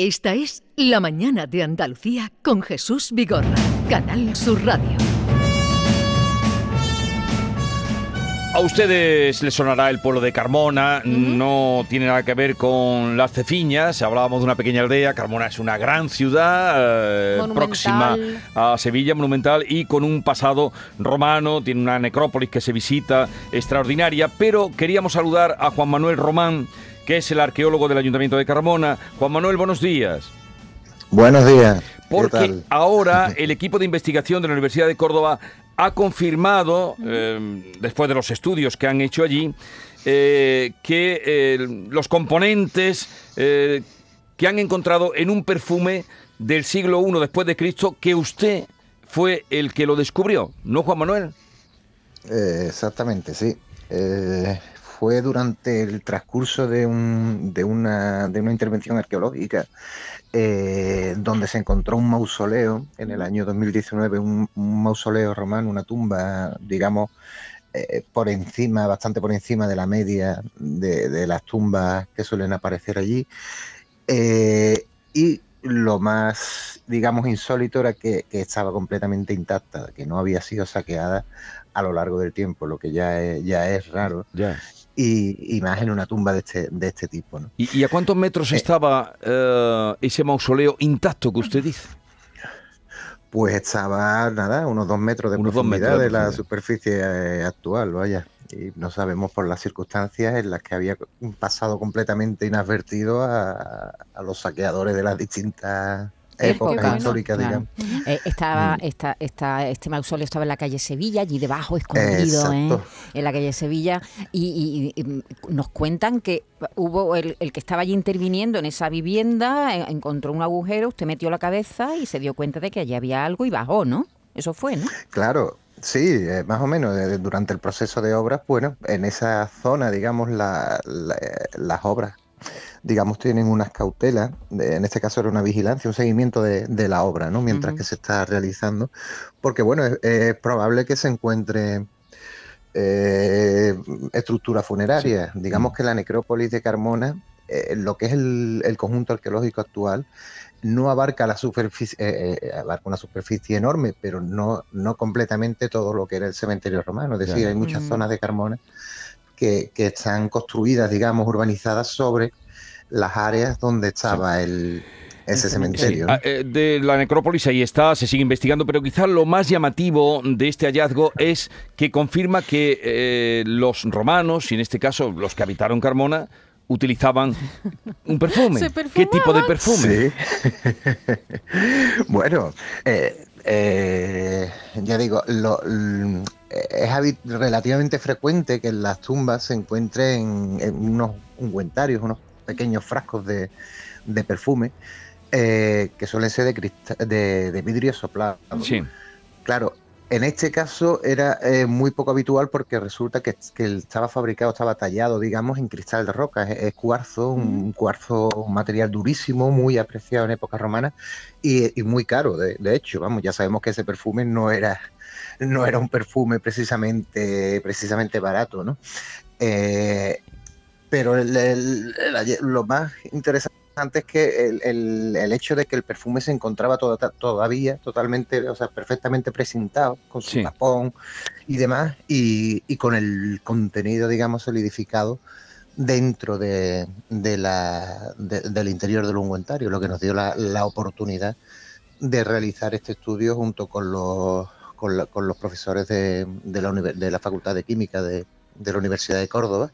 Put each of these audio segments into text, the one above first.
Esta es La Mañana de Andalucía con Jesús Vigorra, Canal Sur Radio. A ustedes les sonará el pueblo de Carmona, no tiene nada que ver con las cefiñas, hablábamos de una pequeña aldea, Carmona es una gran ciudad eh, próxima a Sevilla, monumental y con un pasado romano, tiene una necrópolis que se visita extraordinaria, pero queríamos saludar a Juan Manuel Román, que es el arqueólogo del Ayuntamiento de Carmona. Juan Manuel, buenos días. Buenos días. ¿Qué Porque tal? ahora el equipo de investigación de la Universidad de Córdoba ha confirmado, eh, después de los estudios que han hecho allí, eh, que eh, los componentes eh, que han encontrado en un perfume del siglo I después de Cristo, que usted fue el que lo descubrió, ¿no, Juan Manuel? Eh, exactamente, sí. Fue durante el transcurso de, un- de una, intervención arqueológica eh, donde se encontró un mausoleo en el año 2019, un, mausoleo romano, una tumba, digamos, eh, por encima, bastante por encima de la media de, las tumbas que suelen aparecer allí. Eh, y lo más, digamos, insólito era que, estaba completamente intacta, que no había sido saqueada a lo largo del tiempo, lo que ya es, raro. Y, y más en una tumba de este, de este tipo. ¿no? ¿Y, y a cuántos metros estaba eh, ese mausoleo intacto que usted dice? Pues estaba, nada, unos dos metros de Unos dos profundidad metros de la superficie eh, actual, vaya. Y no sabemos por las circunstancias en las que había pasado completamente inadvertido a, a los saqueadores de las distintas Época, ¿no? históricas, Claro. digamos. Eh, estaba, Mm. esta, esta, este mausoleo estaba en la calle Sevilla, allí debajo, escondido, ¿eh? En la calle Sevilla, y, y- y nos cuentan que hubo el, el que estaba allí interviniendo en esa vivienda, eh, encontró un agujero, usted metió la cabeza y se dio cuenta de que allí había algo y bajó, ¿no? Eso fue, ¿no? Claro, sí, eh, más o menos. durante el proceso de obras, bueno, en esa zona, digamos, la- la- las obras, digamos, tienen unas cautelas. de- en este caso era una vigilancia, un seguimiento de, de la obra, ¿no? Mientras que se está realizando. Porque, bueno, es, es probable que se encuentre eh, estructura funeraria. Digamos que la necrópolis de Carmona, eh, lo que es el, el conjunto arqueológico actual, no abarca la superficie, eh, eh, abarca una superficie enorme, pero no, no completamente todo lo que era el cementerio romano. Es decir, Ya. hay muchas Mm. zonas de Carmona que, que están construidas, digamos, urbanizadas sobre las áreas donde estaba el, ese cementerio. Sí, ah, eh, de la necrópolis ahí está, se sigue investigando, pero quizás lo más llamativo de este hallazgo es que confirma que eh, los romanos, y en este caso los que habitaron Carmona, utilizaban un perfume. ¿Se ¿Qué tipo de perfume? Sí. bueno, eh, eh, ya digo, lo- l- es habi- relativamente frecuente que en las tumbas se encuentren en unos ungüentarios, unos pequeños frascos de, de perfume eh, que suelen ser de, crista- de, de vidrio soplado. Sí. Claro, en este caso era eh, muy poco habitual porque resulta que, estaba fabricado, estaba tallado, digamos, en cristal de roca. Es, es cuarzo, un cuarzo, un material durísimo, muy apreciado en época romana y, y muy caro. De, de hecho, vamos, ya sabemos que ese perfume no era, no era un perfume precisamente, precisamente barato, ¿no? Eh, pero el- el- el- lo más interesante es que el, el- el hecho de que el perfume se encontraba toda- todavía totalmente, o sea, perfectamente presentado, con su Sí. tapón y demás, y, y con el contenido, digamos, solidificado dentro de, de la, de- del interior del ungüentario, lo que nos dio la, la oportunidad de realizar este estudio junto con los, con la- con los profesores de, de la, de la Facultad de Química de, de la Universidad de Córdoba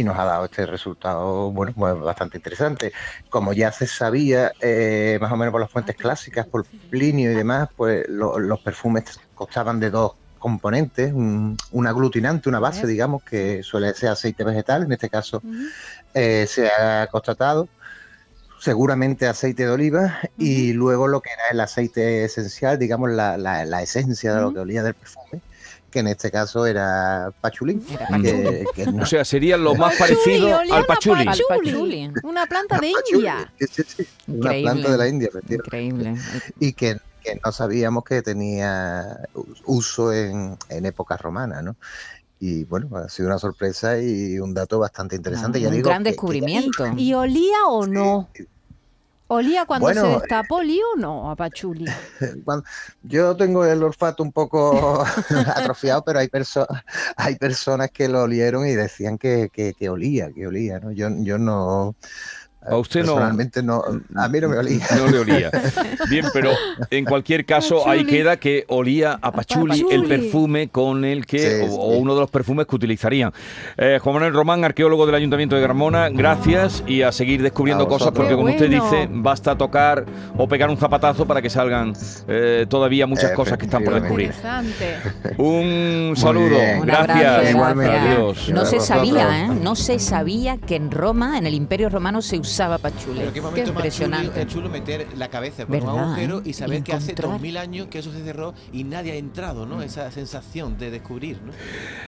y nos ha dado este resultado, bueno, pues bastante interesante. Como ya se sabía, eh, más o menos por las fuentes clásicas, por Plinio y demás, pues lo- los perfumes constaban de dos componentes, un, un aglutinante, una base, digamos, que suele ser aceite vegetal, en este caso eh, se ha constatado seguramente aceite de oliva y luego lo que era el aceite esencial, digamos la, la- la esencia de lo que olía del perfume, que en este caso era pachulín. Era que- que no- O sea, sería lo más parecido al a pachuli. Al pachuli. pachuli. Una planta de India. sí, sí, sí, una planta de la India, efectivamente. Increíble. y que, que no sabíamos que tenía uso en, en época romana, ¿no? Y bueno, ha sido una sorpresa y un dato bastante interesante. Ah, ya un digo gran que- que- descubrimiento. ¿Y olía o no? ¿Olía cuando Bueno, se destapó lío o no a Pachuli? Cuando- yo tengo el olfato un poco atrofiado, pero hay, perso- hay personas que lo olieron y decían que, que- que olía, que olía, ¿no? Yo, yo no... A usted no- personalmente no, a mí no me olía. No le olía. Bien, pero en cualquier caso ahí queda que olía a pachuli, el perfume con el que, Sí, o, sí. o uno de los perfumes que utilizarían. Eh, Juan Manuel Román, arqueólogo del Ayuntamiento de Gramona, gracias y a seguir descubriendo A cosas porque Qué como usted bueno. dice, basta tocar o pegar un zapatazo para que salgan eh, todavía muchas cosas que están por descubrir. Interesante. Un saludo. Un gracias. Igualmente. Adiós. No se sabía, ¿eh? No se sabía que en Roma, en el Imperio Romano, se usaba pachule. Pero qué momento más chulo, impresionante. es chulo meter la cabeza por un ¿Verdad, agujero eh? y saber Y que hace encontrar. 2000 años que eso se cerró y nadie ha entrado, ¿no? Esa sensación de descubrir, ¿no?